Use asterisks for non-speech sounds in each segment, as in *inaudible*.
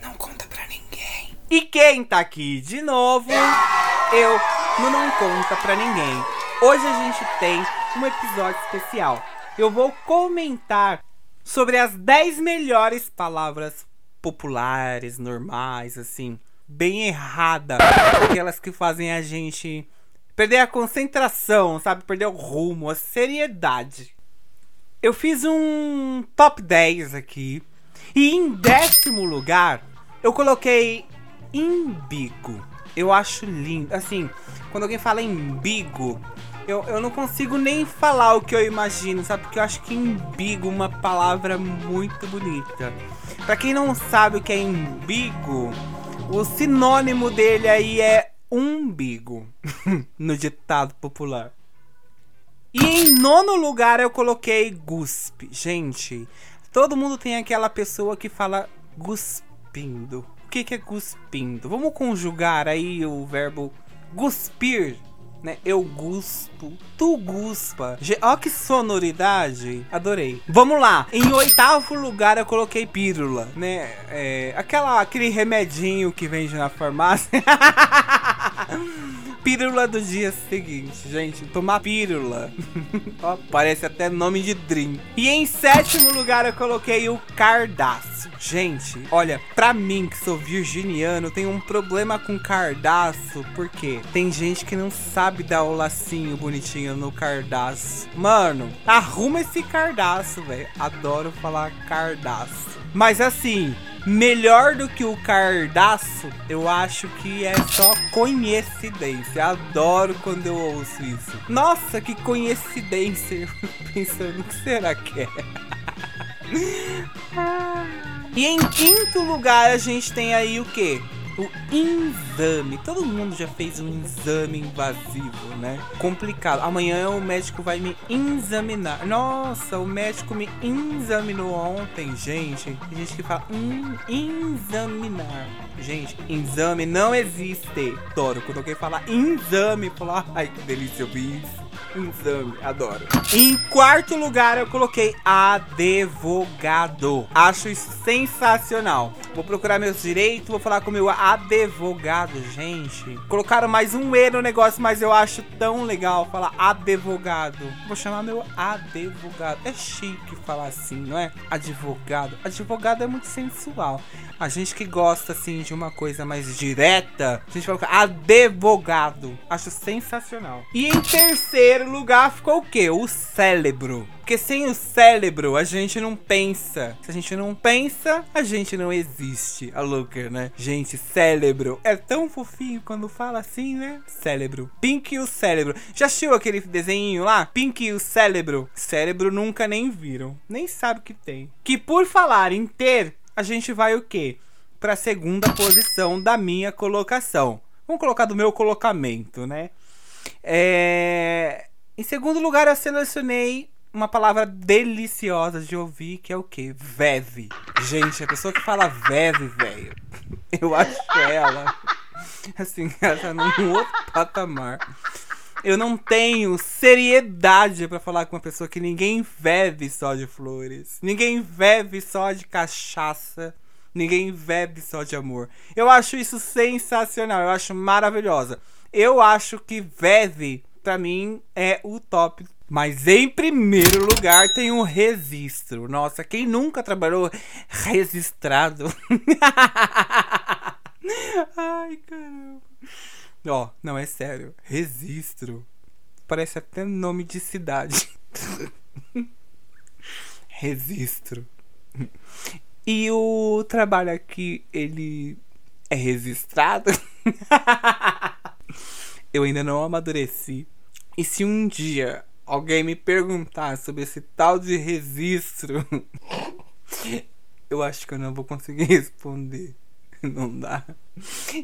Não conta pra ninguém. E quem tá aqui de novo? Eu, no Não Conta Pra Ninguém. Hoje a gente tem um episódio especial. Eu vou comentar sobre as 10 melhores palavras populares, normais, assim, bem errada, aquelas que fazem a gente perder a concentração, sabe? Perder o rumo, a seriedade. Eu fiz um top 10 aqui. E em décimo lugar, eu coloquei imbigo. Eu acho lindo. Assim, quando alguém fala imbigo, eu, eu não consigo nem falar o que eu imagino, sabe? Porque eu acho que imbigo é uma palavra muito bonita. Pra quem não sabe o que é imbigo, o sinônimo dele aí é umbigo, *laughs* no ditado popular. E em nono lugar eu coloquei guspe. Gente, todo mundo tem aquela pessoa que fala guspindo. O que, que é guspindo? Vamos conjugar aí o verbo guspir né? Eu guspo, tu guspa. Ó que sonoridade. Adorei. Vamos lá. Em oitavo lugar eu coloquei pílula, né? É, aquela, aquele remedinho que vende na farmácia. *laughs* pílula do dia seguinte, gente. Tomar pílula. *laughs* Ó, parece até nome de drink. E em sétimo lugar eu coloquei o cardácio. Gente, olha, pra mim que sou virginiano, tem um problema com cardácio, porque tem gente que não sabe dar o lacinho bonitinho no cardácio. Mano, arruma esse cardácio, velho. Adoro falar cardácio. Mas assim, melhor do que o cardaço, eu acho que é só coincidência. Adoro quando eu ouço isso. Nossa, que coincidência. *laughs* Pensando, o que será que é? *laughs* e em quinto lugar, a gente tem aí o que? O exame. Todo mundo já fez um exame invasivo, né? Complicado. Amanhã o médico vai me examinar. Nossa, o médico me examinou ontem, gente. Tem gente que fala hum, examinar. Gente, exame não existe. Adoro. Quando alguém fala exame, falo, ai que delícia eu vi isso. Exame, adoro. Em quarto lugar, eu coloquei advogado. Acho isso sensacional. Vou procurar meus direitos, vou falar com meu advogado, gente. Colocaram mais um E no negócio, mas eu acho tão legal falar advogado. Vou chamar meu advogado. É chique falar assim, não é? Advogado. Advogado é muito sensual. A gente que gosta assim de uma coisa mais direta, a gente colocar advogado. Acho sensacional. E em terceiro lugar ficou o quê? O cérebro. Porque sem o cérebro a gente não pensa. Se a gente não pensa, a gente não existe. A louca, né? Gente, cérebro. É tão fofinho quando fala assim, né? Cérebro. Pink e o cérebro. Já assistiu aquele desenho lá? Pink e o cérebro. Cérebro nunca nem viram. Nem sabe o que tem. Que por falar em ter a gente vai o quê? Para a segunda posição da minha colocação. Vamos colocar do meu colocamento, né? É... Em segundo lugar, eu selecionei uma palavra deliciosa de ouvir, que é o quê? Veve. Gente, a pessoa que fala veve, velho, *laughs* eu acho ela, assim, ela tá num outro patamar. Eu não tenho seriedade para falar com uma pessoa que ninguém bebe só de flores. Ninguém bebe só de cachaça. Ninguém bebe só de amor. Eu acho isso sensacional. Eu acho maravilhosa. Eu acho que bebe, para mim, é o top. Mas em primeiro lugar tem um registro. Nossa, quem nunca trabalhou registrado? *laughs* Ai, caramba. Ó, não, é sério. Registro. Parece até nome de cidade. *laughs* Registro. E o trabalho aqui, ele é registrado? *laughs* Eu ainda não amadureci. E se um dia alguém me perguntar sobre esse tal de registro, *laughs* eu acho que eu não vou conseguir *laughs* responder. Não dá.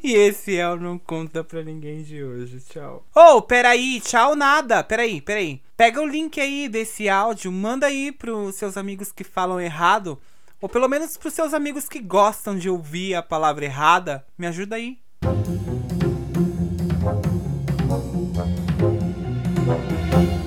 E esse é o Não Conta Pra Ninguém de hoje. Tchau. Oh, peraí. Tchau nada. Peraí, peraí. Pega o link aí desse áudio. Manda aí pros seus amigos que falam errado. Ou pelo menos pros seus amigos que gostam de ouvir a palavra errada. Me ajuda aí. Música